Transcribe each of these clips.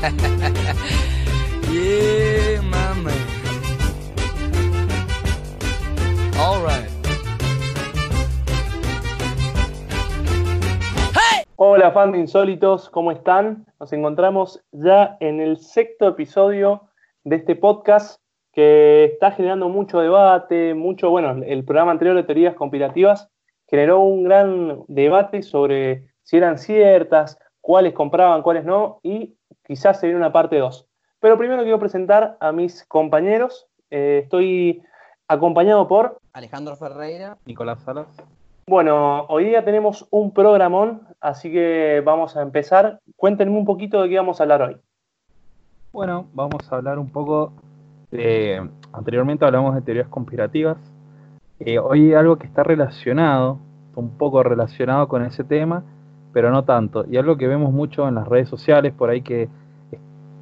yeah, my. All right. Hola, fans de Insólitos, ¿cómo están? Nos encontramos ya en el sexto episodio de este podcast que está generando mucho debate, mucho, bueno, el programa anterior de teorías conspirativas generó un gran debate sobre si eran ciertas, cuáles compraban, cuáles no, y quizás se viene una parte 2. Pero primero quiero presentar a mis compañeros. Eh, estoy acompañado por Alejandro Ferreira, Nicolás Salas. Bueno, hoy día tenemos un programón, así que vamos a empezar. Cuéntenme un poquito de qué vamos a hablar hoy. Bueno, vamos a hablar un poco de... Anteriormente hablamos de teorías conspirativas. Eh, hoy algo que está relacionado, un poco relacionado con ese tema, pero no tanto. Y algo que vemos mucho en las redes sociales, por ahí que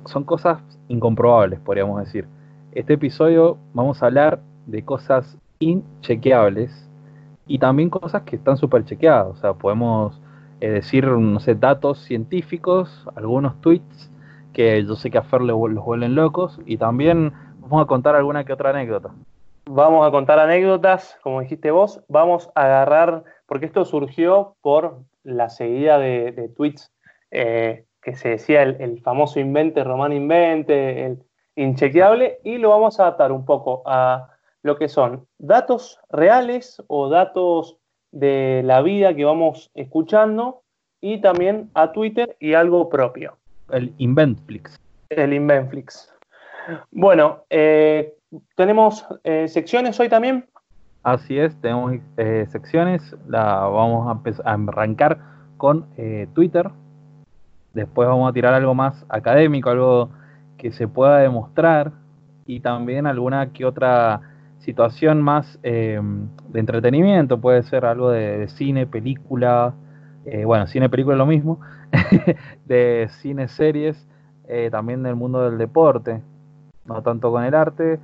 son cosas incomprobables, podríamos decir. Este episodio vamos a hablar de cosas inchequeables y también cosas que están súper chequeadas. O sea, podemos eh, decir, no sé, datos científicos, algunos tweets que yo sé que a Fer los vuelven locos y también vamos a contar alguna que otra anécdota. Vamos a contar anécdotas, como dijiste vos, vamos a agarrar, porque esto surgió por la seguida de, de tweets eh, que se decía el, el, famoso invente, Román invente, el inchequeable, y lo vamos a adaptar un poco a lo que son datos reales o datos de la vida que vamos escuchando y también a Twitter y algo propio. El Inventflix. El Inventflix. Bueno, eh, tenemos eh, secciones hoy también. Así es, tenemos eh, secciones. La vamos a, arrancar con eh, Twitter. Después vamos a tirar algo más académico, algo que se pueda demostrar y también alguna que otra situación más eh, de entretenimiento, puede ser algo de, cine, película, bueno, cine, película es lo mismo, de cine, series, también del mundo del deporte, no tanto con el arte,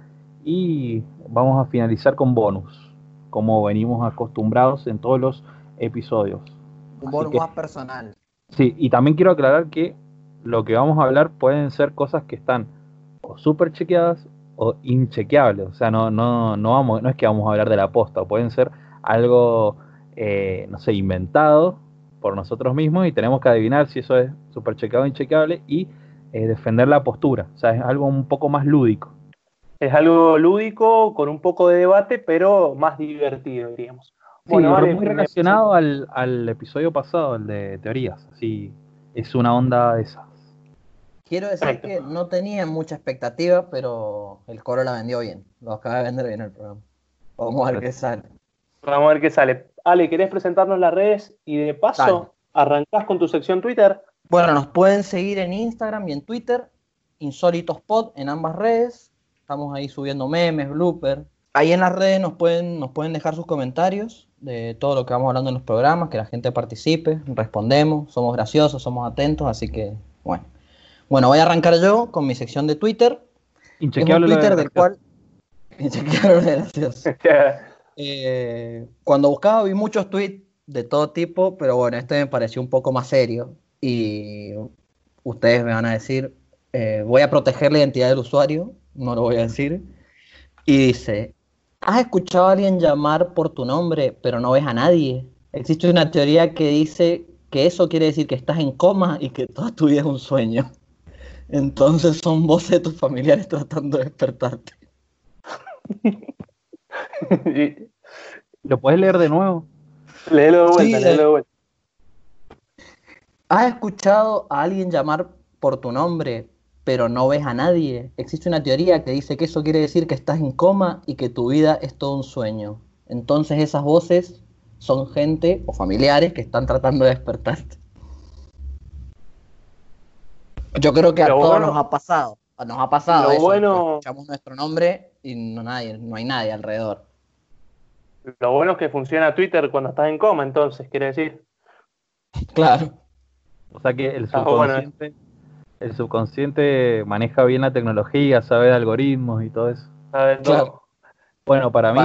y vamos a finalizar con bonus, como venimos acostumbrados en todos los episodios. Un bonus que, más personal. Sí, y también quiero aclarar que lo que vamos a hablar pueden ser cosas que están o súper chequeadas o inchequeables. O sea, no, no, no, vamos, no es que vamos a hablar de la posta, pueden ser algo, eh, no sé, inventado por nosotros mismos y tenemos que adivinar si eso es súper chequeado o inchequeable y eh, defender la postura. O sea, es algo un poco más lúdico. Es algo lúdico, con un poco de debate, pero más divertido, diríamos. Sí, bueno, vale, muy relacionado me... al, al, episodio pasado, el de teorías. Así, es una onda de esas. Quiero decir Perfecto. que no tenía mucha expectativa, pero el coro la vendió bien. Lo acaba de vender bien el programa. Vamos a ver qué sale. Vamos a ver qué sale. Ale, ¿querés presentarnos las redes? Y de paso, Dale. arrancás con tu sección Twitter. Bueno, nos pueden seguir en Instagram y en Twitter. InsólitosPod en ambas redes. Estamos ahí subiendo memes, bloopers. Ahí en las redes nos pueden, nos pueden dejar sus comentarios de todo lo que vamos hablando en los programas, que la gente participe, respondemos, somos graciosos, somos atentos, así que, bueno. Bueno, voy a arrancar yo con mi sección de Twitter. Inchequeable es un Twitter del cual. Inchequeable gracioso. eh, cuando buscaba vi muchos tweets de todo tipo, pero bueno, este me pareció un poco más serio. Y ustedes me van a decir, eh, voy a proteger la identidad del usuario, no lo voy a decir. Y dice, ¿has escuchado a alguien llamar por tu nombre, pero no ves a nadie? Existe una teoría que dice que eso quiere decir que estás en coma y que toda tu vida es un sueño. Entonces son voces de tus familiares tratando de despertarte. ¿Lo puedes leer de nuevo? Léelo de vuelta, sí, léelo de vuelta. ¿Has escuchado a alguien llamar por tu nombre, pero no ves a nadie? Existe una teoría que dice que eso quiere decir que estás en coma y que tu vida es todo un sueño. Entonces esas voces son gente o familiares que están tratando de despertarte. Yo creo que a todos bueno, nos ha pasado. Nos ha pasado eso. Bueno, escuchamos nuestro nombre y no, nadie, no hay nadie alrededor. Lo bueno es que funciona Twitter cuando estás en coma, entonces, quiere decir. Claro. O sea que el subconsciente, bueno. El subconsciente maneja bien la tecnología, sabe de algoritmos y todo eso. Sabe todo. Claro. Bueno, para mí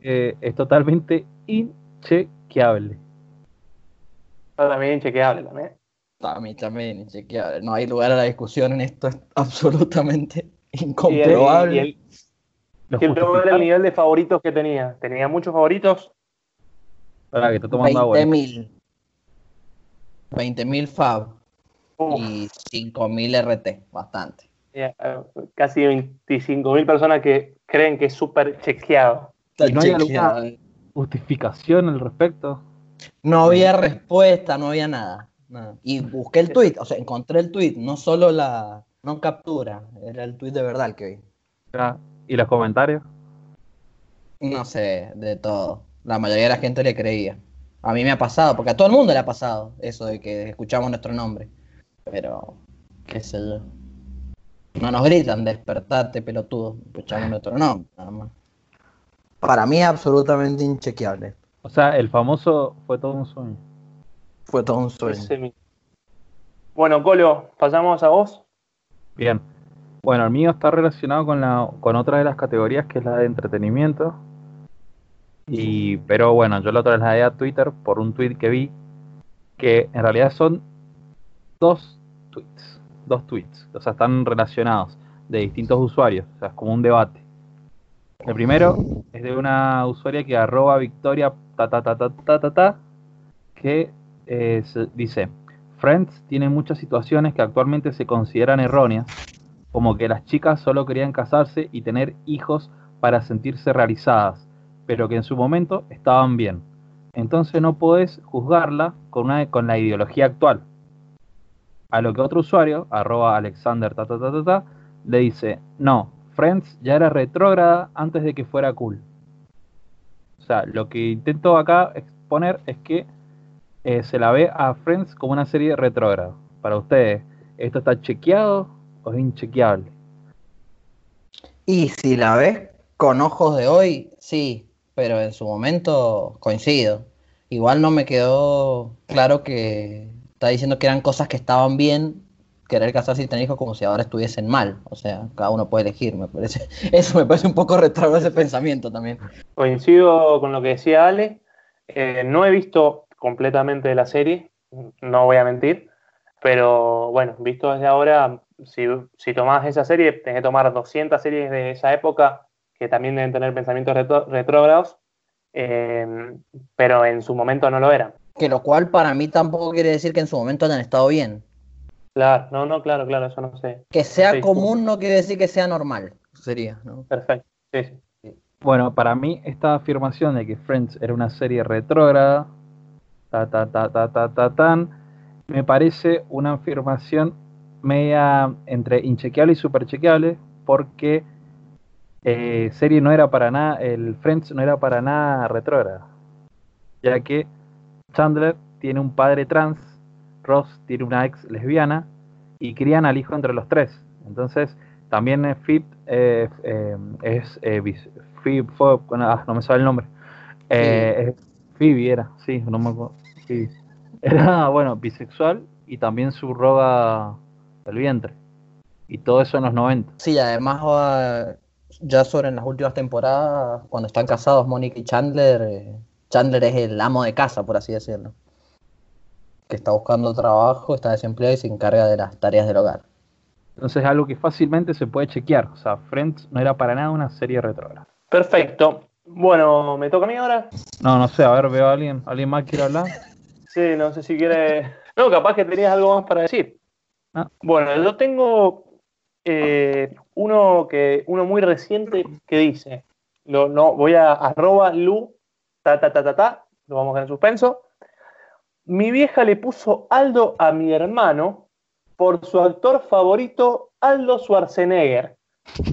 eh, es totalmente inchequeable. Para mí inchequeable también. A mí también, inchequeable. No hay lugar a la discusión en esto, es absolutamente incomprobable. Y el, era el nivel de favoritos que tenía. ¿Tenía muchos favoritos? Para que te 20.000. 20.000 Fab y 5.000 RT, bastante. Eh, casi 25.000 personas que creen que es súper chequeado. ¿Y no hay alguna justificación al respecto? No había respuesta, no había nada. Y busqué el tweet, o sea, encontré el tweet, no solo la no captura, era el tweet de verdad el que vi. ¿Y los comentarios? No sé, de todo. La mayoría de la gente le creía. A mí me ha pasado, porque a todo el mundo le ha pasado eso de que escuchamos nuestro nombre. Pero, qué sé yo. No nos gritan, despertate, pelotudo. Escuchamos nuestro nombre, nada más. Para mí es absolutamente inchequeable. O sea, el famoso fue todo un sueño. Fue todo un sueño. Bueno, Colo, pasamos a vos. Bien. Bueno, el mío está relacionado con, la, con otra de las categorías que es la de entretenimiento. Y, pero bueno, yo lo trasladé a Twitter por un tweet que vi que en realidad son dos tweets. Dos tweets. O sea, están relacionados de distintos usuarios. O sea, es como un debate. El primero es de una usuaria que arroba victoria que eh, dice Friends tiene muchas situaciones que actualmente se consideran erróneas, como que las chicas solo querían casarse y tener hijos para sentirse realizadas, pero que en su momento estaban bien. Entonces no podés juzgarla con, una, con la ideología actual. A lo que otro usuario, arroba Alexander le dice, no, Friends ya era retrógrada antes de que fuera cool. O sea, lo que intento acá exponer es que eh, se la ve a Friends como una serie retrógrada. Para ustedes, ¿esto está chequeado o es inchequeable? Y si la ves con ojos de hoy, sí, pero en su momento coincido. Igual no me quedó claro que está diciendo que eran cosas que estaban bien querer casarse y tener hijos como si ahora estuviesen mal. O sea, cada uno puede elegir, me parece. Eso me parece un poco retrógrado ese pensamiento también. Coincido con lo que decía Ale. Eh, no he visto completamente la serie, no voy a mentir, pero bueno, visto desde ahora, si, si tomás esa serie, tenés que tomar 200 series de esa época que también deben tener pensamientos retrógrados, eh, pero en su momento no lo eran. Que lo cual para mí tampoco quiere decir que en su momento hayan estado bien. Claro, no, no, claro, claro, eso no sé. Que sea común no quiere decir que sea normal, sería, ¿no? Perfecto, sí, sí. Bueno, para mí esta afirmación de que Friends era una serie retrógrada ta, ta, ta, ta, ta, ta, tan, me parece una afirmación media entre inchequeable y superchequeable, porque eh, serie no era para nada, el Friends no era para nada retrógrada, ya que Chandler tiene un padre trans, Ross tiene una ex lesbiana y crían al hijo entre los tres. Entonces, también Fit eh, eh, es eh, ah, no me sabe el nombre. Eh, Phoebe era, sí, no me acuerdo. Era, bueno, bisexual y también subroga el vientre. Y todo eso en los 90. Sí, además ya sobre en las últimas temporadas, cuando están casados Mónica y Chandler, eh, Chandler es el amo de casa, por así decirlo. Que está buscando trabajo, está desempleado y se encarga de las tareas del hogar. Entonces es algo que fácilmente se puede chequear. O sea, Friends no era para nada una serie retrógrada. Perfecto. Bueno, ¿me toca a mí ahora? No, no sé, a ver, veo a alguien. ¿Alguien más quiere hablar? Sí, no sé si quiere. No, capaz que tenías algo más para decir. Ah. Bueno, yo tengo eh, uno que uno muy reciente que dice, lo, no, voy a arroba lu, ta ta ta ta ta, lo vamos a dejar en suspenso. Mi vieja le puso Aldo a mi hermano por su actor favorito, Aldo Schwarzenegger.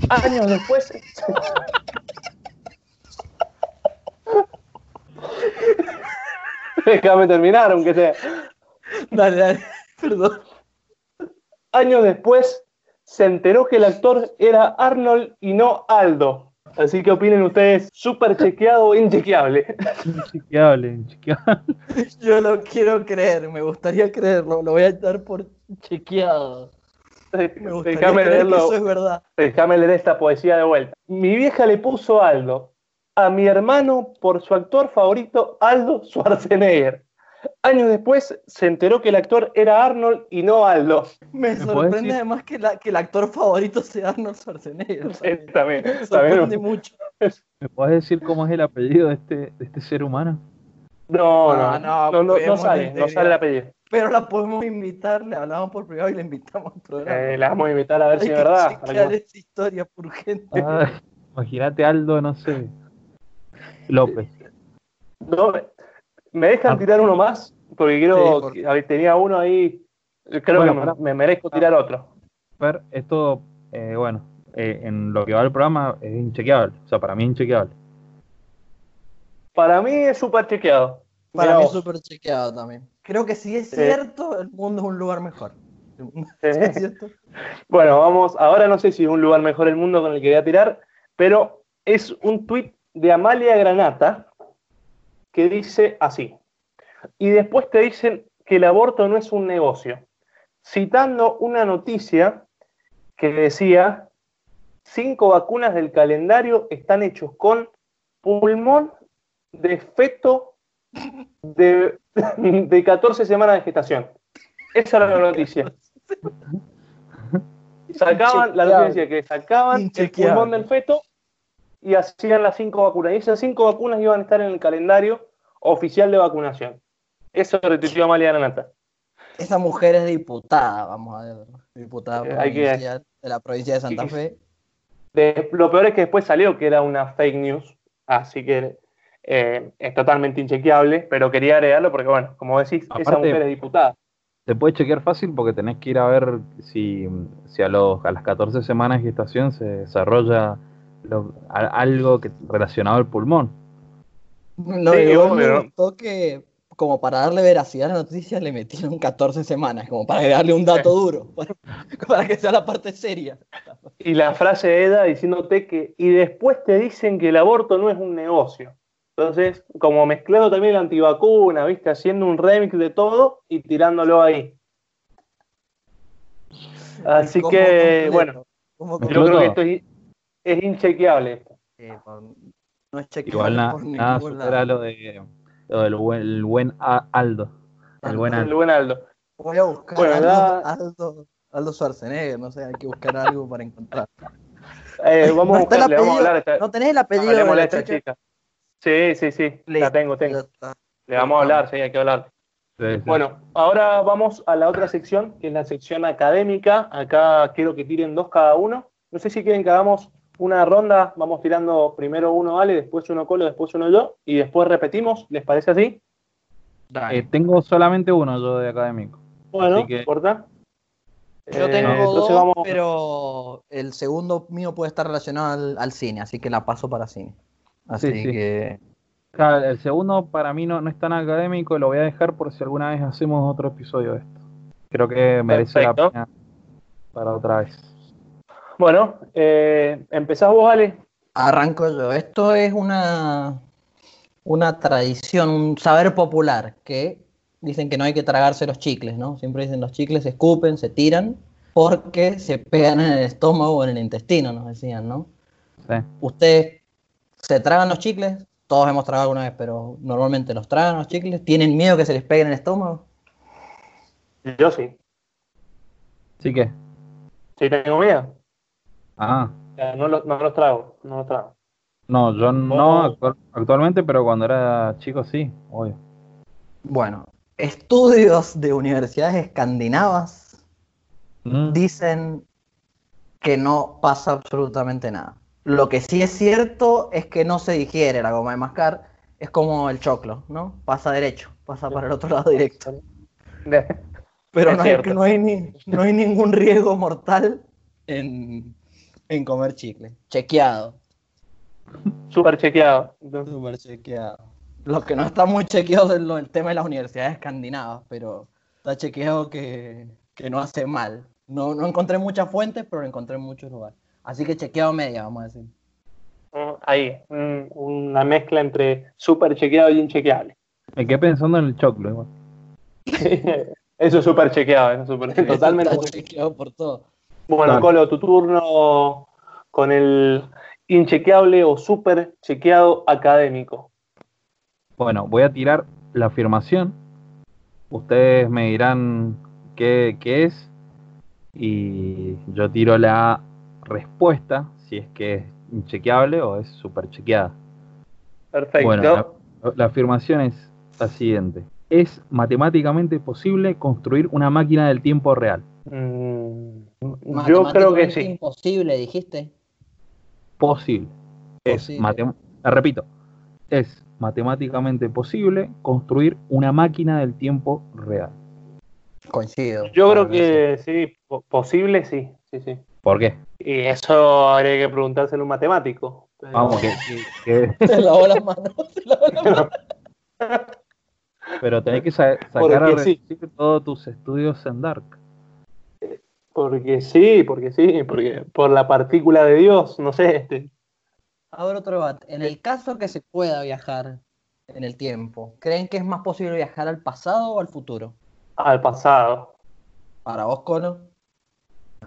Años después. Déjame terminar, aunque sea. Dale, dale, perdón. Años después se enteró que el actor era Arnold y no Aldo. Así que opinen ustedes, súper chequeado o inchequeable. Inchequeable, inchequeable. Yo lo quiero creer, me gustaría creerlo, lo voy a dar por chequeado. Déjame leerlo. Eso es verdad. Déjame leer esta poesía de vuelta. Mi vieja le puso Aldo a mi hermano por su actor favorito, Aldo Schwarzenegger. Años después se enteró que el actor era Arnold y no Aldo. Me, sorprende además que, el actor favorito sea Arnold Schwarzenegger. También, me sorprende mucho. ¿Me puedes decir cómo es el apellido de este, de este ser humano? No, no, no, no, no, sale, no sale el apellido. Pero la podemos invitar, le hablamos por privado y le invitamos al programa. Eh, la vamos a invitar a ver si es verdad. esa historia urgente. imagínate Aldo, no sé. López. No, ¿Me dejan ah. tirar uno más? Porque quiero. Tenía uno ahí. Creo que me, merezco tirar otro. Ver, esto, eh, bueno, eh, en lo que va el programa es inchequeable. O sea, para mí es inchequeable. Para mí es súper chequeado. Para mí es súper chequeado también. Creo que si es cierto, el mundo es un lugar mejor. ¿Es cierto? bueno, vamos. Ahora no sé si es un lugar mejor el mundo con el que voy a tirar, pero es un tuit de Amalia Granata que dice así. Y después te dicen que el aborto no es un negocio, citando una noticia que decía, cinco vacunas del calendario están hechos con pulmón de feto de, de 14 semanas de gestación. Esa era la noticia. Sacaban, la noticia que sacaban el pulmón del feto y hacían las cinco vacunas. Y esas cinco vacunas iban a estar en el calendario oficial de vacunación. Eso retuiteó Amalia Granata. Esa mujer es diputada, vamos a ver, diputada de la provincia de Santa Fe. lo peor es que después salió que era una fake news, así que eh, es totalmente inchequeable, pero quería agregarlo porque, bueno, como decís, esa mujer es diputada. Se puede chequear fácil porque tenés que ir a ver si, si a, los, a las 14 semanas de gestación se desarrolla algo que, relacionado al pulmón. No, sí, me que como para darle veracidad a la noticia le metieron 14 semanas, como para darle un dato duro, para, que sea la parte seria. Y la frase de Eda diciéndote que, y después te dicen que el aborto no es un negocio. Entonces, como mezclando también la antivacuna, ¿viste? Haciendo un remix de todo y tirándolo ahí. Así que, bueno, yo creo que esto es, es inchequeable. No es. Igual nada supera lo, de, lo del buen, el buen Aldo. El buen Aldo. El buen Aldo. Voy a buscar Aldo, Aldo, Aldo, Schwarzenegger, no sé, hay que buscar algo para encontrar. Eh, vamos, a buscar, vamos a hablar esta, No tenés el apellido de la esta chica. Sí, sí, sí, la tengo, tengo. Le vamos a hablar, sí, hay que hablar. Bueno, ahora vamos a la otra sección, que es la sección académica. Acá quiero que tiren dos cada uno. No sé si quieren que hagamos una ronda, vamos tirando primero uno Ale, después uno Colo, después uno yo, y después repetimos, ¿les parece así? Eh, tengo solamente uno yo de académico. Bueno, que... importa. Yo eh, tengo dos, pero el segundo mío puede estar relacionado al, cine, así que la paso para cine. Así que... el segundo para mí no, no es tan académico, lo voy a dejar por si alguna vez hacemos otro episodio de esto. Creo que merece la pena para otra vez. Bueno, eh, empezás vos, Ale. Arranco yo. Esto es una, una tradición, un saber popular, que dicen que no hay que tragarse los chicles, ¿no? Siempre dicen los chicles se escupen, se tiran, porque se pegan en el estómago o en el intestino, nos decían, ¿no? Sí. Ustedes se tragan los chicles, todos hemos tragado alguna vez, pero normalmente los tragan los chicles, ¿tienen miedo que se les pegue en el estómago? Yo sí. ¿Sí qué? Sí, tengo miedo. Ah. No, lo, no los trago, no los trago. No, yo no actualmente, pero cuando era chico sí, obvio. Bueno, estudios de universidades escandinavas mm. dicen que no pasa absolutamente nada. Lo que sí es cierto es que no se digiere la goma de mascar, es como el choclo, ¿no? Pasa derecho, pasa para el otro lado directo. Pero no hay, no, hay no hay ningún riesgo mortal en, en comer chicle. Chequeado. Súper chequeado. Súper chequeado. Lo que no está muy chequeado es el tema de las universidades escandinavas, pero está chequeado que, no hace mal. No, no encontré muchas fuentes, pero lo encontré en muchos lugares. Así que chequeado media, vamos a decir. Mm, ahí, una mezcla entre súper chequeado y inchequeable. Me quedé pensando en el choclo igual. eso es súper chequeado, eso super, totalmente. chequeado por todo. Bueno, Colo, tu turno con el inchequeable o súper chequeado académico. Bueno, voy a tirar la afirmación Ustedes me dirán qué, qué es y yo tiro la respuesta si es que es inchequeable o es super chequeada. Perfecto. Bueno, la, afirmación es la siguiente. ¿Es matemáticamente posible construir una máquina del tiempo real? Mm, yo creo que sí. Imposible, dijiste. Posible. Es repito, es matemáticamente posible construir una máquina del tiempo real. Coincido. Yo creo que sí, posible sí, sí, sí. ¿Por qué? Y eso habría que preguntárselo a un matemático. Vamos, que, Se lavó las manos. Pero tenés que sacar a sí. todos tus estudios en Dark. Porque sí, porque sí, porque por la partícula de Dios, no sé. Este. Ahora otro debate. En el caso que se pueda viajar en el tiempo, ¿creen que es más posible viajar al pasado o al futuro? Al pasado. ¿Para vos, Cono?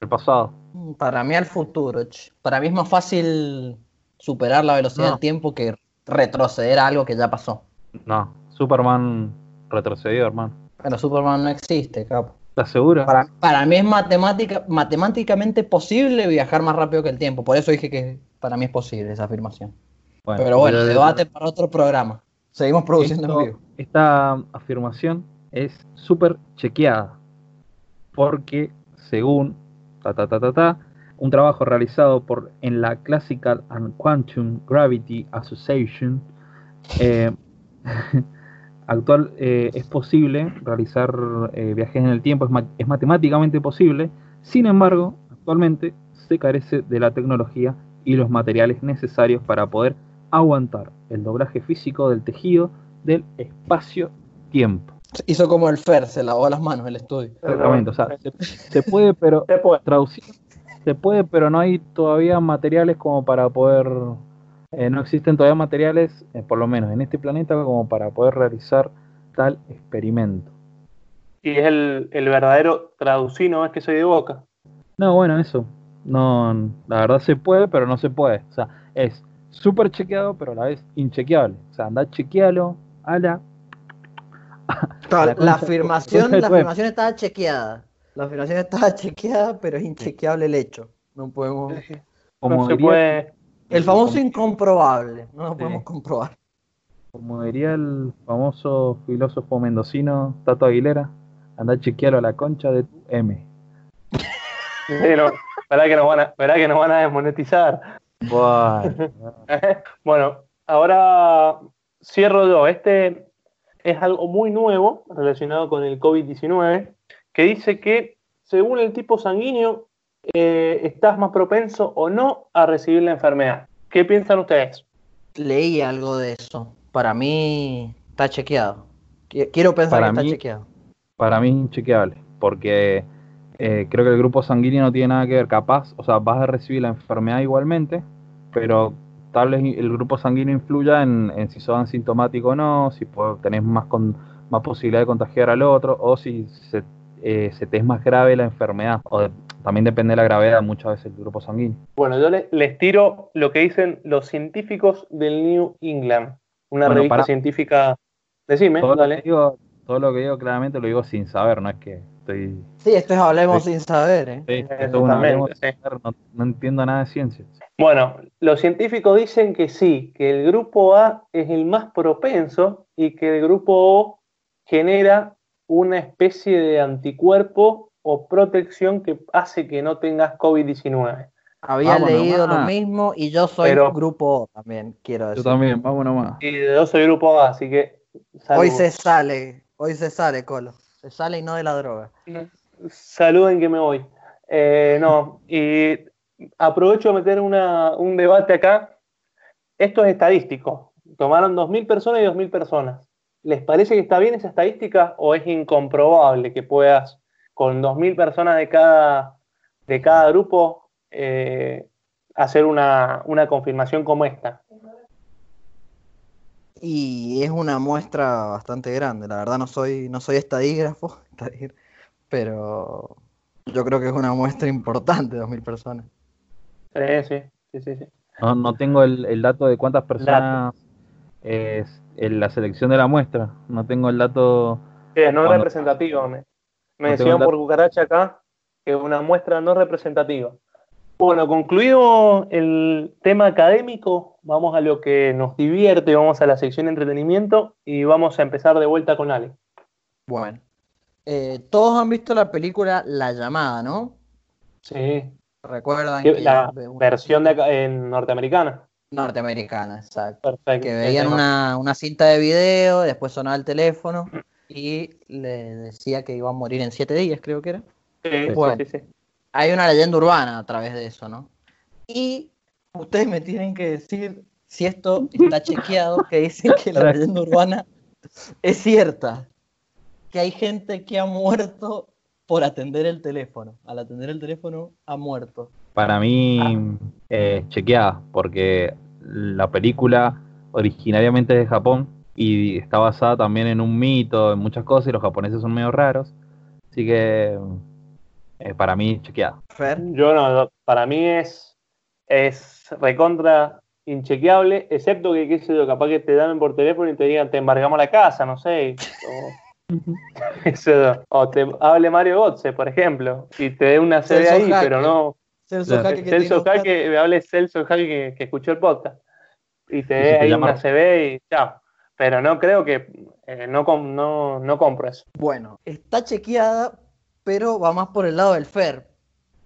Al pasado. Mm, para mí al futuro. Para mí es más fácil superar la velocidad del tiempo que retroceder a algo que ya pasó. No, Superman retrocedió, hermano. Pero Superman no existe, capo. ¿Estás seguro? Para, mí es matemática, matemáticamente posible viajar más rápido que el tiempo. Por eso dije que para mí es posible esa afirmación. pero bueno, debate para otro programa. Seguimos produciendo en vivo. Esta afirmación es súper chequeada. Porque según ta, ta, ta, ta, ta, un trabajo realizado por, en la Classical and Quantum Gravity Association, eh, actual eh, es posible realizar eh, viajes en el tiempo, es, matemáticamente posible, sin embargo, actualmente se carece de la tecnología y los materiales necesarios para poder aguantar el doblaje físico del tejido del espacio-tiempo. Hizo como el Fer, se lavó las manos el estudio. Exactamente, o sea, se, puede, pero traducir, se puede, pero no hay todavía materiales como para poder, eh, no existen todavía materiales, eh, por lo menos en este planeta, como para poder realizar tal experimento. Y es el, el verdadero traducir, no es que soy de boca. No, bueno, eso. No, la verdad se puede, pero no se puede. O sea, es súper chequeado, pero a la vez inchequeable. O sea, anda chequealo a la. la, afirmación, la afirmación estaba chequeada. La afirmación estaba chequeada, pero es inchequeable el hecho. No podemos. Como se puede... El famoso incomprobable. No lo podemos comprobar. Como diría el famoso filósofo mendocino Tato Aguilera, anda a chequearlo a la concha de tu M. Pero, ¿verdad que nos van a, ¿verdad que nos van a desmonetizar? bueno, ahora cierro yo. Este es algo muy nuevo relacionado con el COVID-19 que dice que según el tipo sanguíneo eh, estás más propenso o no a recibir la enfermedad. ¿Qué piensan ustedes? Leí algo de eso. Para mí está chequeado. Quiero pensar que está chequeado. Para mí es inchequeable, porque eh, creo que el grupo sanguíneo no tiene nada que ver. Capaz, o sea, vas a recibir la enfermedad igualmente, pero tal vez el grupo sanguíneo influya en, si sos asintomático o no, si tenés más, con, más posibilidad de contagiar al otro, o si se eh, se te es más grave la enfermedad. O también depende de la gravedad muchas veces del grupo sanguíneo. Bueno, yo les, tiro lo que dicen los científicos del New England, una revista científica. Decime, todo dale. Lo digo, todo lo que digo claramente lo digo sin saber, no es que estoy. Sí, esto es hablemos sin saber, ¿eh? Sí, esto es no, no entiendo nada de ciencia. Bueno, los científicos dicen que sí, que el grupo A es el más propenso y que el grupo O genera una especie de anticuerpo o protección que hace que no tengas COVID-19. Había leído lo mismo y yo soy grupo O también, quiero decir. Yo también, vamos nomás. Y yo soy grupo A, así que. Hoy se sale, hoy se sale, Colo. Se sale y no de la droga. Saluden que me voy. Eh, no, y aprovecho de meter un debate acá. Esto es estadístico. Tomaron 2.000 personas y 2.000 personas. ¿Les parece que está bien esa estadística o es incomprobable que puedas, con 2.000 personas de cada, de cada grupo, eh, hacer una, confirmación como esta? Y es una muestra bastante grande. La verdad no soy, no soy estadígrafo, pero yo creo que es una muestra importante, 2.000 personas. sí, sí, sí. No, tengo el, dato de cuántas personas en la selección de la muestra. No tengo el dato. Bien, no representativo. Me, me decían por cucaracha acá que es una muestra no representativa. Bueno, concluido el tema académico, vamos a lo que nos divierte, vamos a la sección de entretenimiento y vamos a empezar de vuelta con Ale. Bueno, eh, todos han visto la película La llamada, ¿no? Sí. ¿Recuerdan? Que la versión de en norteamericana. Norteamericana, exacto. Perfecto. Que veían una, una, cinta de video, después sonaba el teléfono y le decía que iba a morir en siete días, creo que era. Sí, sí, sí hay una leyenda urbana a través de eso, ¿no? Y ustedes me tienen que decir si esto está chequeado, que dicen que la leyenda urbana es cierta, que hay gente que ha muerto por atender el teléfono. Al atender el teléfono ha muerto. Para mí, eh, chequeada, porque la película originariamente es de Japón y está basada también en un mito, en muchas cosas, y los japoneses son medio raros. Así que eh, para mí chequeado. Yo no, para mí es, es recontra inchequeable, excepto que, qué sé yo, capaz que te llamen por teléfono y te digan, te embargamos la casa, no sé. O, te hable Mario Gotze, por ejemplo, y te dé una CD ahí, pero no. Celso Jaque, que, Celso Jaque, hable Celso Jaque que, escuchó el podcast. Y te dé ahí una CD y chao. Pero no creo que. Eh, no, no, no compro eso. Bueno, está chequeada, pero va más por el lado del Fer,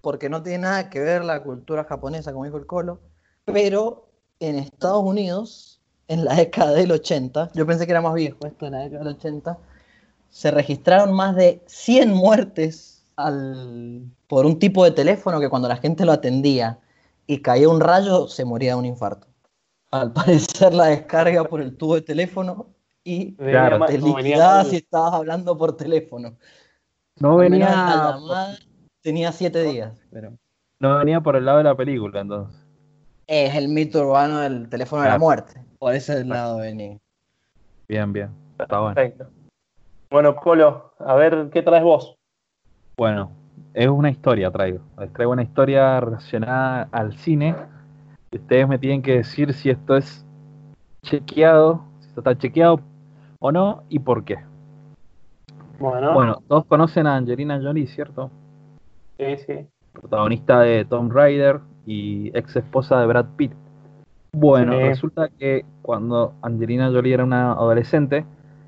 porque no tiene nada que ver la cultura japonesa, como dijo el Colo, pero en Estados Unidos, en la década del 80, yo pensé que era más viejo esto, en la década del 80, se registraron más de 100 muertes por un tipo de teléfono que cuando la gente lo atendía y caía un rayo, se moría de un infarto. Al parecer la descarga por el tubo de teléfono y te liquidabas si estabas hablando por teléfono. No venía. tenía siete días, pero. No venía por el lado de la película, entonces. Es el mito urbano del teléfono de la muerte. Por ese lado venía. Bien, bien. Está bueno. Perfecto. Bueno, Colo, a ver qué traes vos. Bueno, es una historia traigo. Les traigo una historia relacionada al cine. Ustedes me tienen que decir si esto es chequeado, si esto está chequeado o no y por qué. Bueno. todos conocen a Angelina Jolie, ¿cierto? Sí, sí. Protagonista de Tom Raider y ex esposa de Brad Pitt. Bueno, resulta que cuando Angelina Jolie era una adolescente,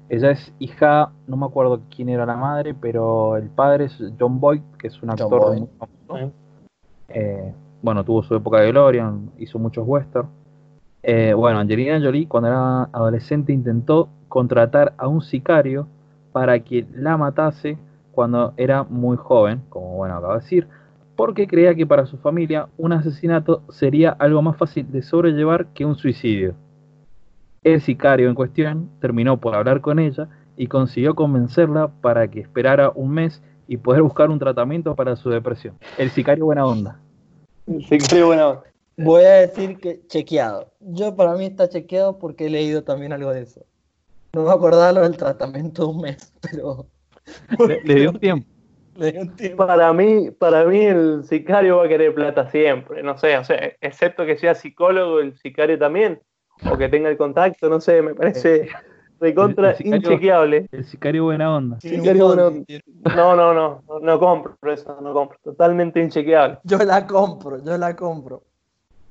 ella es hija, no me acuerdo quién era la madre, pero el padre es John Boyd, que es un actor muy famoso. Eh, bueno, tuvo su época de gloria, hizo muchos westerns. Eh, bueno, Angelina Jolie cuando era adolescente intentó contratar a un sicario para que la matase cuando era muy joven, como bueno acabo de decir, porque creía que para su familia un asesinato sería algo más fácil de sobrellevar que un suicidio. El sicario en cuestión terminó por hablar con ella y consiguió convencerla para que esperara un mes y poder buscar un tratamiento para su depresión. El sicario buena onda. El sicario buena onda. Voy a decir que chequeado. Yo para mí está chequeado porque he leído también algo de eso. No me acordaba lo del tratamiento de un mes, pero. Le, dio un tiempo. Le dio un tiempo. Para mí, para mí el sicario va a querer plata siempre, no sé, o sea, excepto que sea psicólogo, el sicario también, o que tenga el contacto, no sé, me parece recontra inchequeable. El sicario buena onda. No, no, no, no, compro eso, no compro. Totalmente inchequeable. Yo la compro, yo la compro.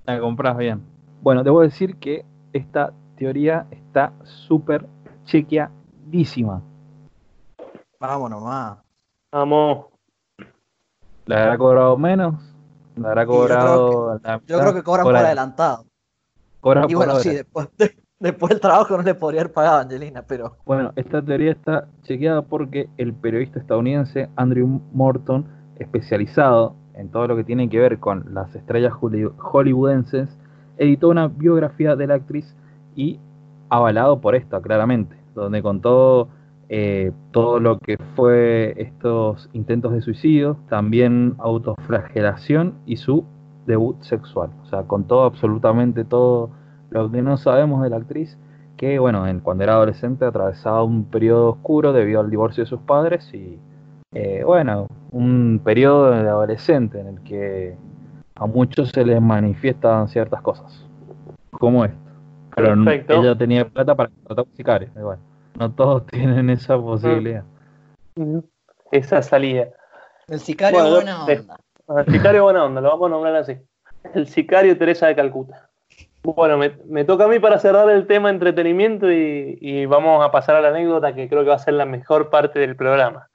La compras bien. Bueno, debo decir que esta teoría está súper chequeadísima. Vamos nomás. Vamos. ¿Le habrá cobrado menos? ¿Le habrá cobrado.? Yo creo que, cobran por, adelantado. Y bueno, sí, después, después del trabajo no le podría haber pagado a Angelina, pero. Bueno, esta teoría está chequeada porque el periodista estadounidense Andrew Morton, especializado en todo lo que tiene que ver con las estrellas hollywoodenses, editó una biografía de la actriz y avalado por esto, claramente, donde contó eh, todo lo que fue estos intentos de suicidio, también autoflagelación y su debut sexual. O sea, contó absolutamente todo lo que no sabemos de la actriz, que bueno, cuando era adolescente atravesaba un periodo oscuro debido al divorcio de sus padres y eh, bueno, un periodo de adolescente en el que a muchos se les manifiestan ciertas cosas, como esto. Pero ella tenía plata para contratar sicarios, igual. No todos tienen esa posibilidad. esa salida. El sicario buena onda. El sicario buena onda, lo vamos a nombrar así. El sicario Teresa de Calcuta. Bueno, me, toca a mí para cerrar el tema entretenimiento y, vamos a pasar a la anécdota que creo que va a ser la mejor parte del programa.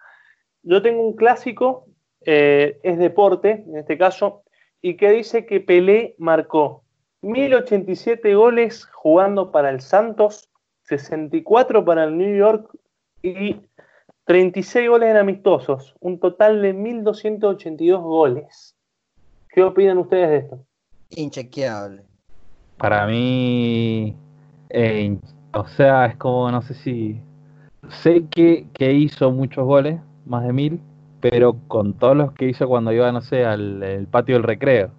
Yo tengo un clásico, eh, es deporte en este caso, y que dice que Pelé marcó 1087 goles jugando para el Santos, 64 para el New York y 36 goles en amistosos, un total de 1282 goles. ¿Qué opinan ustedes de esto? Inchequeable. Para mí, eh, o sea, es como, no sé si. Sé que, hizo muchos goles, más de mil, pero con todos los que hizo cuando iba, no sé, al patio del recreo.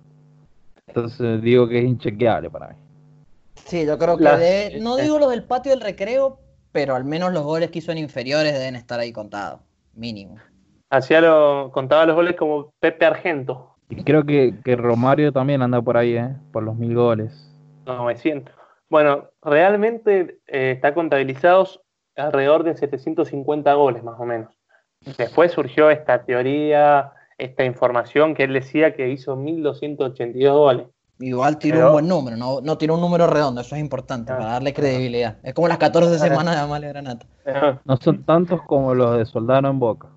Entonces digo que es inchequeable para mí. Sí, yo creo que no digo los del patio del recreo, pero al menos los goles que hizo en inferiores deben estar ahí contados, mínimo. Hacía lo, contaba los goles como Pepe Argento. Y creo que, que Romario también anda por ahí, ¿eh? por los mil goles. 900. Bueno, realmente eh, está contabilizados alrededor de 750 goles más o menos. Después surgió esta teoría, esta información que él decía que hizo 1282 goles. Igual tiró un buen número, no, no tiró un número redondo, eso es importante para darle credibilidad. Es como las 14 semanas de Amalia Granata. No son tantos como los de Soldado en Boca.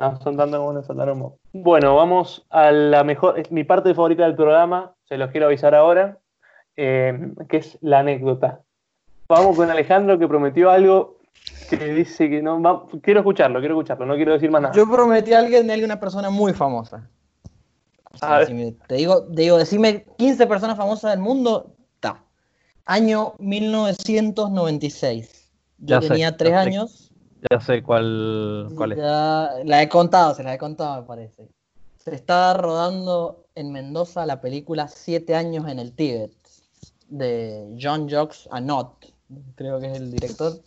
No son tantos como los de Soldado en Boca. Bueno, vamos a la mejor, mi parte favorita del programa, se los quiero avisar ahora. Eh, que es la anécdota. Vamos con Alejandro que prometió algo que dice que no quiero escucharlo, quiero escucharlo, no quiero decir más nada. Yo prometí a alguien de alguna persona muy famosa. Te digo, digo, decime 15 personas famosas del mundo, está. Año 1996. Yo tenía 3 años. Ya sé cuál, cuál es. la he contado, se la he contado, me parece. Se estaba rodando en Mendoza la película Siete años en el Tíbet de John Jocks Anot, creo que es el director.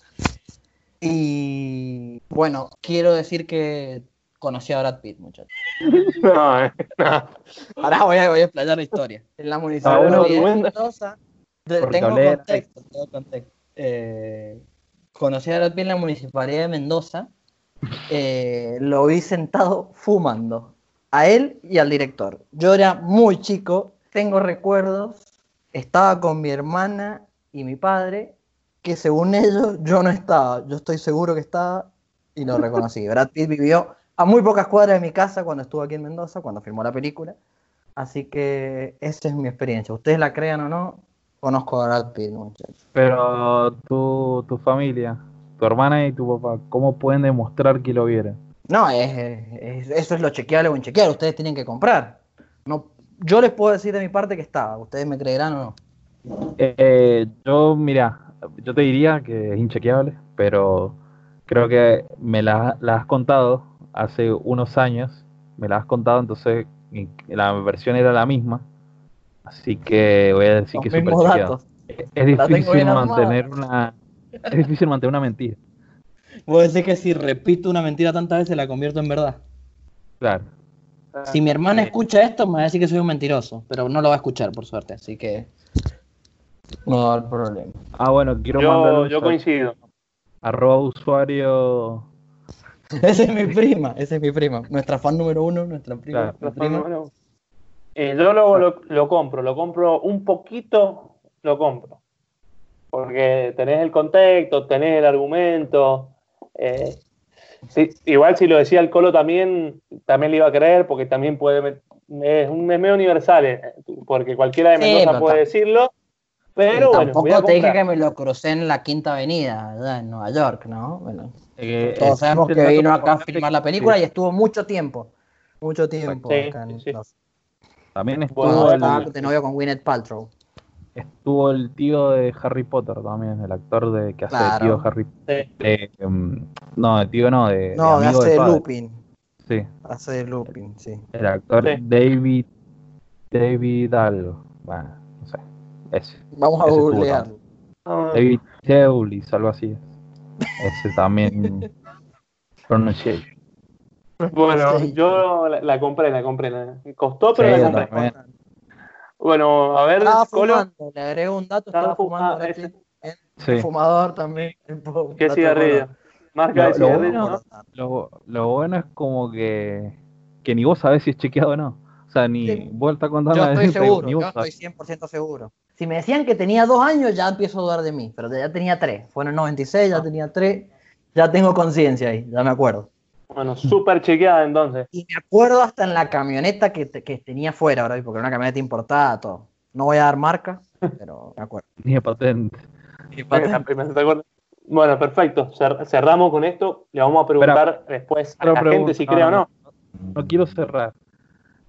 Y bueno, quiero decir que conocí a Brad Pitt, muchachos. No, eh, no. Ahora voy a, voy a explayar la historia. En la municipalidad de Mendoza, tengo contexto, tengo contexto. Eh, conocí a Brad Pitt en la municipalidad de Mendoza. Eh, lo vi sentado fumando. A él y al director. Yo era muy chico, tengo recuerdos estaba con mi hermana y mi padre, que según ellos yo no estaba. Yo estoy seguro que estaba y lo reconocí. Brad Pitt vivió a muy pocas cuadras de mi casa cuando estuvo aquí en Mendoza, cuando filmó la película. Así que esa es mi experiencia. Ustedes la crean o no, conozco a Brad Pitt, muchachos. Pero tu, tu familia, tu hermana y tu papá, ¿cómo pueden demostrar que lo vieron? No, eso es lo chequeable o inchequeable. Ustedes tienen que comprar. No, yo les puedo decir de mi parte que estaba, ustedes me creerán o no. Eh, yo, mira, yo te diría que es inchequeable, pero creo que me la, has contado hace unos años, me la has contado, entonces la versión era la misma, así que voy a decir que es super Es, difícil mantener una, es difícil mantener una mentira. Puedo decir que si repito una mentira tantas veces la convierto en verdad. Claro. Si mi hermana escucha esto, me va a decir que soy un mentiroso, pero no lo va a escuchar, por suerte, así que no va a haber problema. Ah, bueno, quiero yo, Yo coincido. Arroba usuario. esa es mi prima, esa es mi prima. Nuestra fan número uno, nuestra prima. Eh, yo lo, lo, compro, lo compro un poquito, lo compro. Porque tenés el contexto, tenés el argumento. Eh, Sí, igual si lo decía el Colo también, también le iba a creer, porque también puede. Es un medio universal, eh, porque cualquiera de Mendoza puede decirlo. Pero bueno, tampoco te dije que me lo crucé en la Quinta Avenida, en Nueva York, ¿no? Bueno, eh, todos sabemos que vino acá a filmar la película y estuvo mucho tiempo. Mucho tiempo acá en También estuvo de novio con Gwyneth Paltrow. Estuvo el tío de Harry Potter también, el actor de que hace de tío de Harry Potter. Em, no, el tío no, de. No, de hace de Lupin. Sí. Hace de Lupin, sí. El actor David. David algo. Bueno, no sé. Ese. Vamos a googlear. David Cheulis, algo así. Ese también. pronunciation. Bueno, yo la, compré, la compré. costó, pero la compré. También. Bueno, a ver, estaba fumando, le agrego un dato, estaba, fumando. ese. Sí. fumador también. ¿Qué cigarrillo? Marca lo, lo, bueno, lo, bueno, es como que, que ni vos sabés si es chequeado o no. O sea, ni vos estás contando. Yo estoy seguro, yo estoy 100% seguro. Si me decían que tenía dos años, ya empiezo a dudar de mí, pero ya tenía tres. Fue en el 96, ya ah. tenía tres. Ya tengo conciencia ahí, ya me acuerdo. Bueno, súper chequeada entonces. Y me acuerdo hasta en la camioneta que, que tenía fuera, ahora, porque era una camioneta importada, todo. No voy a dar marca, pero me acuerdo. Ni de patente. Ni patente. Bueno, perfecto. Cerramos con esto. Le vamos a preguntar después a la gente si cree o no. No quiero cerrar.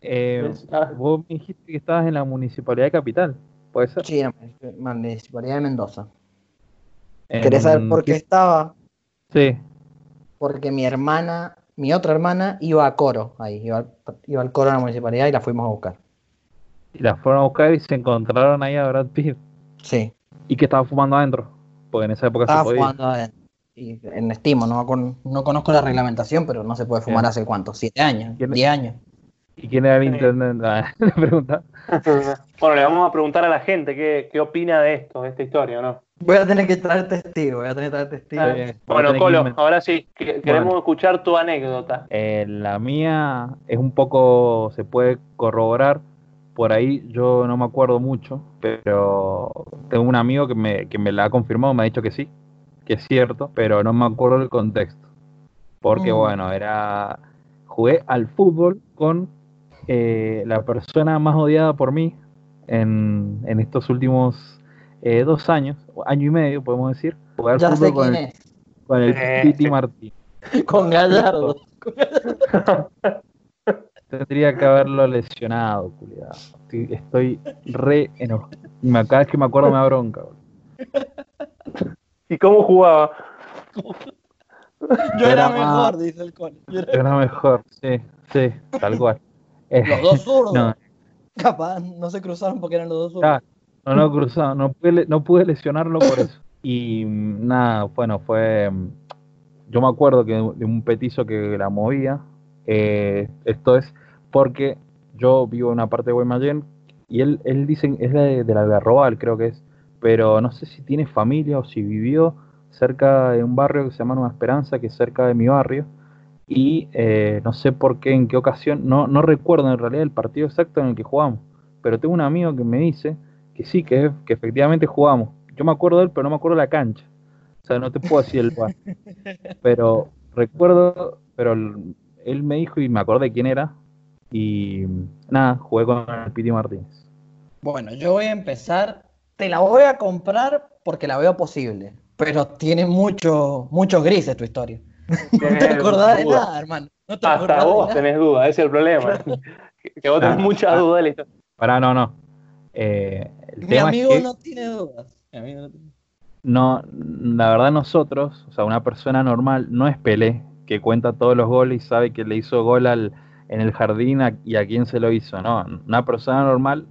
Eh, ah. Vos me dijiste que estabas en la municipalidad de Capital, ¿puede ser? Sí, en la municipalidad de Mendoza. ¿Querés saber por qué estaba? Sí. Porque mi hermana, mi otra hermana, iba a coro ahí, iba, al coro de la municipalidad y la fuimos a buscar. Y la fueron a buscar y se encontraron ahí a Brad Pitt. Sí. ¿Y qué estaba fumando adentro? Porque en esa época estaba se podía. fumando adentro. Y en estimo, no, no conozco la reglamentación, pero no se puede fumar hace cuánto, siete años, diez años. ¿Y quién era el? Ah, pregunta. bueno, le vamos a preguntar a la gente qué, qué opina de esto, de esta historia, ¿no? Voy a tener que traer testigo, voy a tener que traer testigo. bueno, Colo, ahora sí, queremos escuchar tu anécdota. Eh, la mía es un poco, se puede corroborar, por ahí yo no me acuerdo mucho, pero tengo un amigo que me, que me la ha confirmado, me ha dicho que sí, que es cierto, pero no me acuerdo el contexto. Porque mm. bueno, era, jugué al fútbol con eh, la persona más odiada por mí en, estos últimos eh, dos años, año y medio, podemos decir. Jugar ya sé con, quién el, es. con el Titi Martín. con Gallardo. Tendría que haberlo lesionado, culiado. Estoy, re enojado. Cada vez que me acuerdo me da bronca. ¿Y cómo jugaba? Yo era, mejor, dice el cole. Yo era mejor, sí, sí, tal cual. Los dos zurdos. No. Capaz, no se cruzaron porque eran los dos zurdos. no, no cruzaron, no pude, no pude lesionarlo por eso. Y nada, bueno, fue. Yo me acuerdo que de un petizo que la movía. Eh, esto es porque yo vivo en una parte de Guaymallén y él, él dice, es de, de la Garrobal, creo que es, pero no sé si tiene familia o si vivió cerca de un barrio que se llama Nueva Esperanza, que es cerca de mi barrio y eh, no sé por qué, en qué ocasión, no, no recuerdo en realidad el partido exacto en el que jugamos, pero tengo un amigo que me dice que sí, que, que efectivamente jugamos. Yo me acuerdo de él, pero no me acuerdo la cancha. O sea, no te puedo decir el lugar. Pero recuerdo, pero él me dijo y me acordé quién era. Y nada, jugué con el Piti Martínez. Bueno, yo voy a empezar. Te la voy a comprar porque la veo posible. Pero tiene mucho, muchos grises tu historia. No te acordás de nada, hermano. No te Hasta vos tenés dudas, ese es el problema. que, vos tenés mucha duda de la Pará, no, no. Eh, Mi amigo no tiene dudas. Mi amigo no tiene no, la verdad nosotros, o sea, una persona normal no es Pelé, que cuenta todos los goles y sabe que le hizo gol al, en el jardín y a quién se lo hizo, ¿no? Una persona normal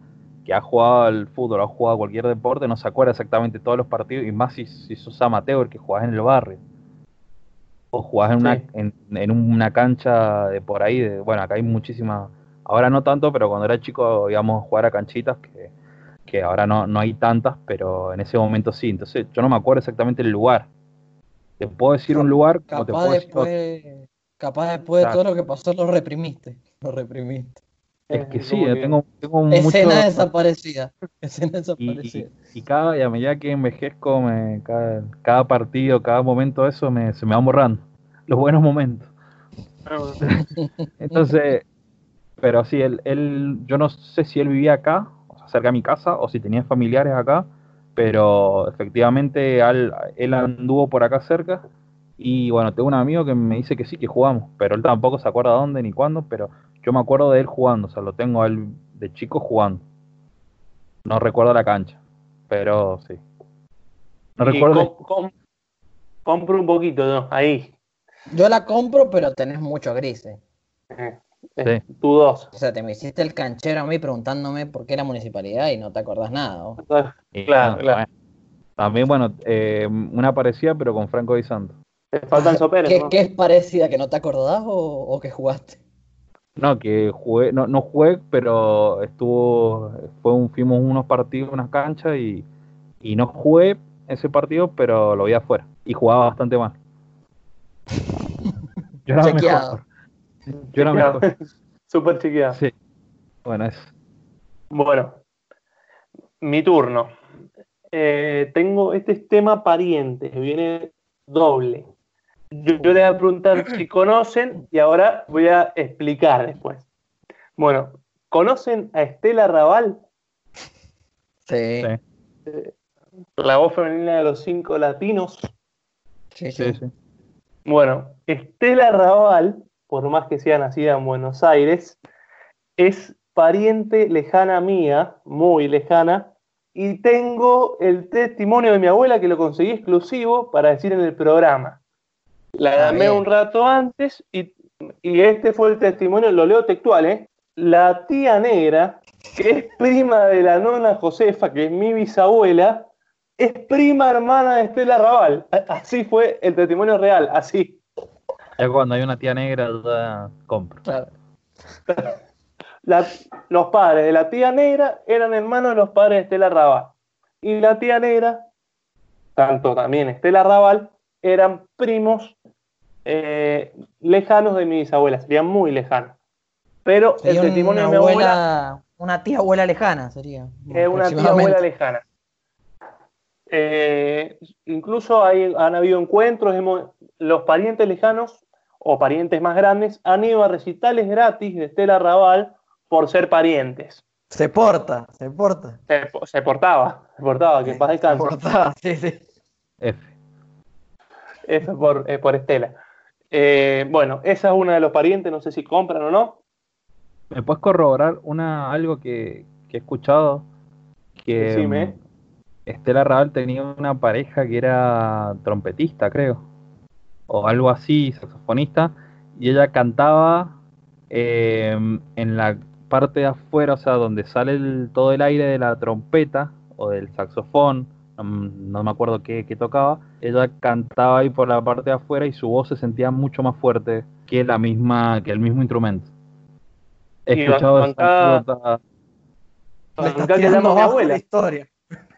que ha jugado al fútbol, ha jugado cualquier deporte, no se acuerda exactamente todos los partidos, y más si, si sos amateur, que jugás en el barrio o jugás en, una, en, una cancha de por ahí, de, bueno, acá hay muchísimas, ahora no tanto, pero cuando era chico íbamos a jugar a canchitas que, que ahora no, no hay tantas, pero en ese momento sí, entonces yo no me acuerdo exactamente el lugar. Te puedo decir un lugar, capaz te puedo después, Capaz después de todo lo que pasó lo reprimiste, lo reprimiste. Es que sí, tengo, tengo Escena desaparecida. Escena desaparecida. Y, cada, y a medida que envejezco, me, cada, partido, cada momento, eso me, se me va borrando. Los buenos momentos. Entonces, pero sí, él, él, yo no sé si él vivía acá, o sea, cerca de mi casa, o si tenía familiares acá, pero efectivamente él, él anduvo por acá cerca. Y bueno, tengo un amigo que me dice que sí, que jugamos, pero él tampoco se acuerda dónde ni cuándo, pero yo me acuerdo de él jugando, o sea, lo tengo él de chico jugando. No recuerdo la cancha, pero sí. No recuerdo. compro un poquito, ¿no? Ahí. Yo la compro, pero tenés mucho grises. Eh, sí. Tú dos. O sea, te me hiciste el canchero a mí preguntándome por qué era municipalidad y no te acordás nada. claro, claro. También, bueno, eh, una parecida, pero con Franco Di Santo. faltan Pérez. ¿Qué, es parecida? ¿Que no te acordás o, o que jugaste? No, que jugué, no, no jugué, pero estuvo, fue un, fuimos unos partidos, unas canchas y, y no jugué ese partido, pero lo vi afuera y jugaba bastante mal. Yo era mejor. Yo era mejor. Súper chequeado. Sí. Bueno, eso. Bueno, mi turno. Eh, tengo este tema pariente, viene doble. Yo, yo, le voy a preguntar si conocen y ahora voy a explicar después. Bueno, ¿conocen a Estela Raval? Sí. La voz femenina de los cinco latinos. Sí, sí. Bueno, Estela Raval, por más que sea nacida en Buenos Aires, es pariente lejana mía, muy lejana, y tengo el testimonio de mi abuela que lo conseguí exclusivo para decir en el programa. La llamé un rato antes y, y, este fue el testimonio, lo leo textual, ¿eh? La tía negra, que es prima de la nona Josefa, que es mi bisabuela, es prima hermana de Estela Raval. Así fue el testimonio real, así. Ya cuando hay una tía negra, ya compro. Claro. los padres de la tía negra eran hermanos de los padres de Estela Raval. Y la tía negra, tanto también Estela Raval, eran primos eh, lejanos de mi bisabuela, serían muy lejanos. Pero el testimonio de mi abuela. Una tía abuela lejana sería. Es una tía abuela lejana. Eh, incluso hay, han habido encuentros, los parientes lejanos o parientes más grandes han ido a recitales gratis de Estela Raval por ser parientes. Se porta, se porta. Se, portaba, se portaba, que paz descanse. Se portaba, sí, sí. F. F por, eh, por Estela. Eh, bueno, esa es una de los parientes, no sé si compran o no. ¿Me puedes corroborar una, algo que, he escuchado? Que Decime. Estela Raval tenía una pareja que era trompetista, creo. O algo así, saxofonista. Y ella cantaba eh, en la parte de afuera, o sea, donde sale todo el aire de la trompeta o del saxofón, no, me acuerdo qué, tocaba, ella cantaba ahí por la parte de afuera y su voz se sentía mucho más fuerte que la misma, que el mismo instrumento. He escuchado esa Mancá que llamo a mi abuela. Historia.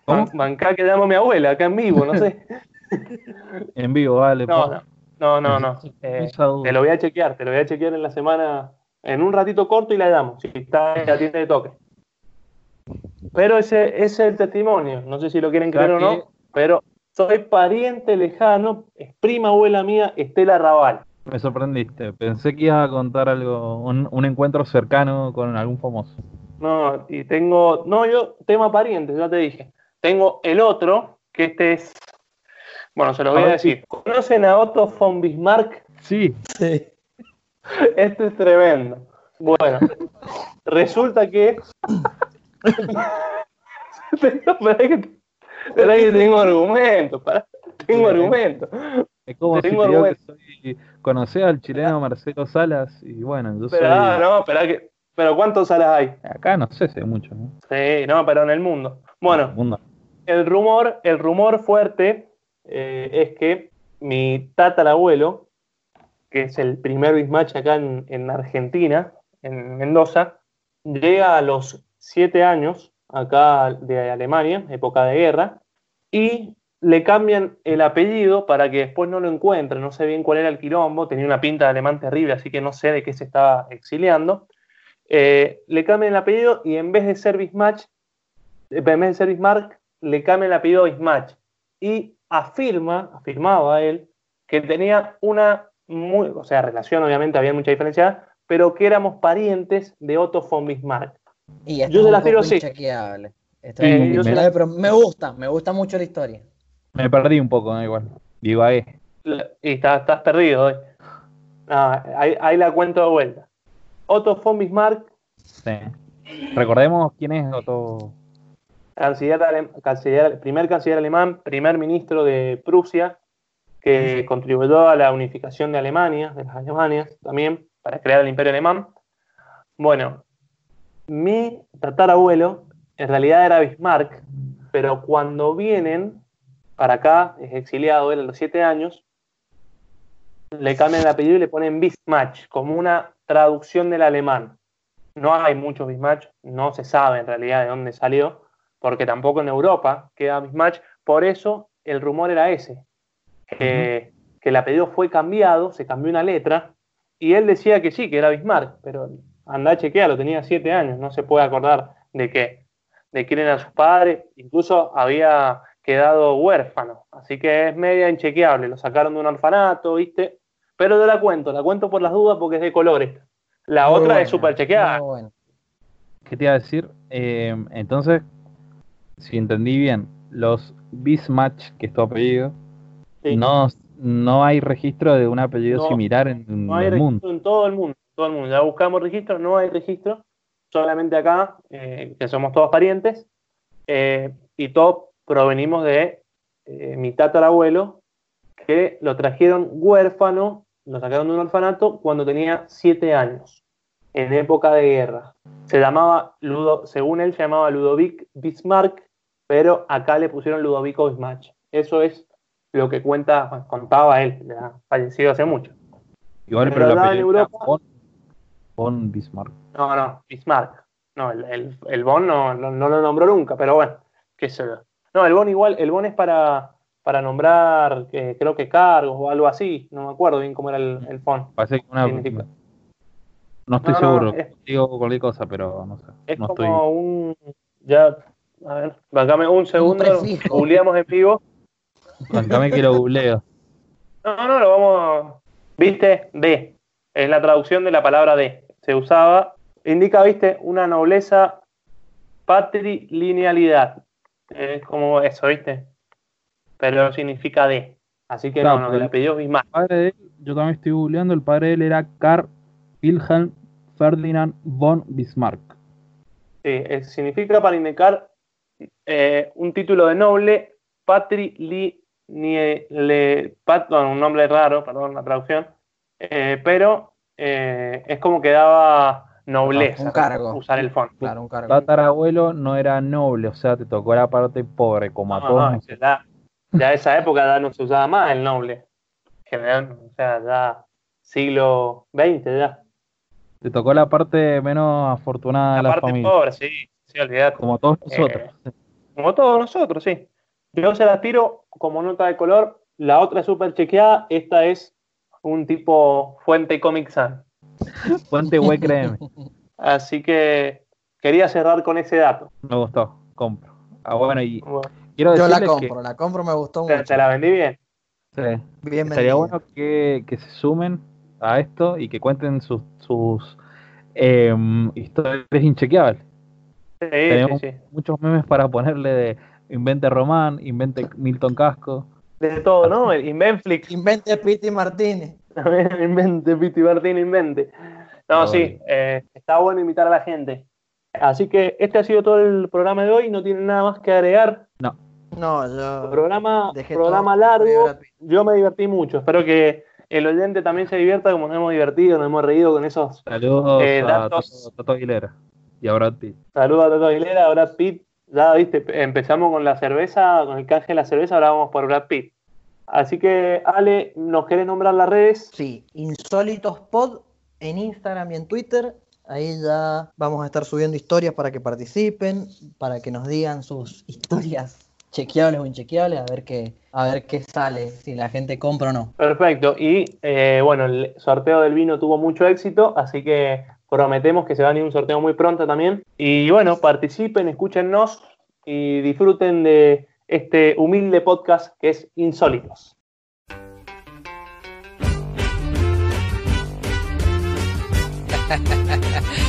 ¿Cómo? Mancá que llamo a mi abuela, acá en vivo, no sé. en vivo, vale. No, no, no, no. Eh, te lo voy a chequear, te lo voy a chequear en la semana en un ratito corto y la damos, si está en la tienda de toque. Pero ese, es el testimonio, no sé si lo quieren creer o no, pero soy pariente lejano, es prima abuela mía, Estela Raval. Me sorprendiste, pensé que ibas a contar algo, un, encuentro cercano con algún famoso. No, y tengo, no, yo, tema pariente, ya te dije. Tengo el otro, que este es, bueno, se lo voy a, decir. ¿Conocen a Otto von Bismarck? Sí. Sí. Este es tremendo. Bueno, resulta que. espera que, que tengo argumentos. Tengo argumentos. Es como tengo si que soy, al chileno Marcelo Salas y bueno, yo pero, Ah, no, espera que. Pero ¿cuántos Salas hay? Acá no sé si hay muchos, ¿no? Sí, no, pero en el mundo. Bueno, el rumor, el rumor fuerte eh, es que mi tatarabuelo que es el primer bismatch acá en, Argentina, en Mendoza, llega a los siete años acá de Alemania, época de guerra, y le cambian el apellido para que después no lo encuentren, no sé bien cuál era el quilombo, tenía una pinta de alemán terrible, así que no sé de qué se estaba exiliando. Eh, le cambian el apellido y en vez de ser Bismatch, eh, en vez de ser Bismarck, le cambian el apellido Bismatch. Y afirma, afirmaba él, que tenía una muy, o sea, relación obviamente había mucha diferencia, pero que éramos parientes de Otto von Bismarck. Y yo se la tiro así. Eh, pero me gusta, me gusta mucho la historia. Me perdí un poco, igual. Viva Y estás, estás perdido hoy. ahí, la cuento de vuelta. Otto von Bismarck. Sí. Recordemos quién es Otto. Canciller, canciller, primer canciller alemán, primer ministro de Prusia, que contribuyó a la unificación de Alemania, de las Alemanias también, para crear el imperio alemán. Bueno, mi tatarabuelo en realidad era Bismarck, pero cuando vienen para acá, es exiliado él a los siete años, le cambian el apellido y le ponen Bismarck, como una traducción del alemán. No hay muchos Bismarck, no se sabe en realidad de dónde salió, porque tampoco en Europa queda Bismarck, por eso el rumor era ese, que, que el apellido fue cambiado, se cambió una letra, y él decía que sí, que era Bismarck, pero anda a lo tenía siete años, no se puede acordar de qué, de quién eran sus padres, incluso había quedado huérfano, así que es media inchequeable, lo sacaron de un orfanato, ¿viste? Pero yo la cuento, la cuento por las dudas porque es de colores. La otra es súper chequeada. ¿Qué te iba a decir? Eh, entonces, si entendí bien, los Bismatch, que es tu apellido, no, no hay registro de un apellido similar en, no hay el mundo. En todo el mundo, todo el mundo. Ya buscamos registro, no hay registro, solamente acá, eh, que somos todos parientes, eh, y todos provenimos de mi tatarabuelo, que lo trajeron huérfano, lo sacaron de un orfanato cuando tenía siete años en época de guerra. Se llamaba, Ludo, según él, se llamaba Ludovic Bismarck, pero acá le pusieron Ludovico Bismarck. Eso es lo que cuenta, contaba él, ya fallecido hace mucho. Igual, pero, la en Europa, bon, Bismarck. No, no, Bismarck. No, el, el, el Bon no, no, lo nombró nunca, pero bueno, qué sé yo. No, el Bon igual, el Bon es para, para nombrar, eh, creo que cargos o algo así, no me acuerdo bien cómo era el, el font. Parece que una, no estoy seguro, digo cualquier cosa, pero no sé. Es como un. Ya, a ver, bancame un segundo, googleamos en vivo. Bancame que lo googleo. No, no, lo vamos. ¿Viste? D. Es la traducción de la palabra D. Se usaba. Indica, viste, una nobleza patrilinealidad. Es como eso, ¿viste? Pero significa D. Así que no, no, el apellido Bismarck. yo también estoy googleando, el padre de él era Carl Wilhelm Ferdinand von Bismarck. Sí, significa para indicar eh, un título de noble, patri un nombre raro, perdón la traducción, eh, pero eh, es como que daba nobleza un cargo. usar el fondo. Claro, un cargo. Tatarabuelo no era noble, o sea, te tocó la parte pobre, como a todos. ya, ya esa época ya no se usaba más el noble. General, o sea, ya siglo XX ya. Te tocó la parte menos afortunada de la parte pobre, sí, sí, olvidate. Como todos eh, nosotros. como todos nosotros, sí. Yo se la tiro como nota de color. La otra es súper chequeada. Esta es un tipo fuente Comic Sun. fuente web créeme. Así que quería cerrar con ese dato. Me gustó, compro. Ah, bueno, y quiero Yo la compro, la compro, me gustó mucho. Te la vendí bien. Sí. Bien Sería bueno que, que se sumen a esto y que cuenten sus, sus em, historias inchequeables. Sí, Tenemos sí, muchos memes para ponerle de invente Román, invente Milton Casco. De todo, ¿no? Inventflix. Invente Piti Martínez. invente Piti Martínez, invente. No, sí, eh, está bueno invitar a la gente. Así que este ha sido todo el programa de hoy, no tiene nada más que agregar. No. No, yo. Programa, programa largo. Yo me divertí mucho. Espero que el oyente también se divierta como nos hemos divertido, nos hemos reído con esos Saludos eh, datos. a Tato Aguilera y a Brad Pitt. Saludos a Tato Aguilera, a Brad Pitt. Ya viste, empezamos con la cerveza, con el canje de la cerveza, ahora vamos por Brad Pitt. Así que, Ale, ¿nos querés nombrar las redes? Sí, Insólitos Pod en Instagram y en Twitter. Ahí ya vamos a estar subiendo historias para que participen, para que nos digan sus historias chequeables o inchequeables, a ver qué, a ver qué sale, si la gente compra o no. Perfecto. Y eh, bueno, el sorteo del vino tuvo mucho éxito, así que Prometemos que se va a venir un sorteo muy pronto también. Y bueno, participen, escúchennos y disfruten de este humilde podcast que es Insólitos.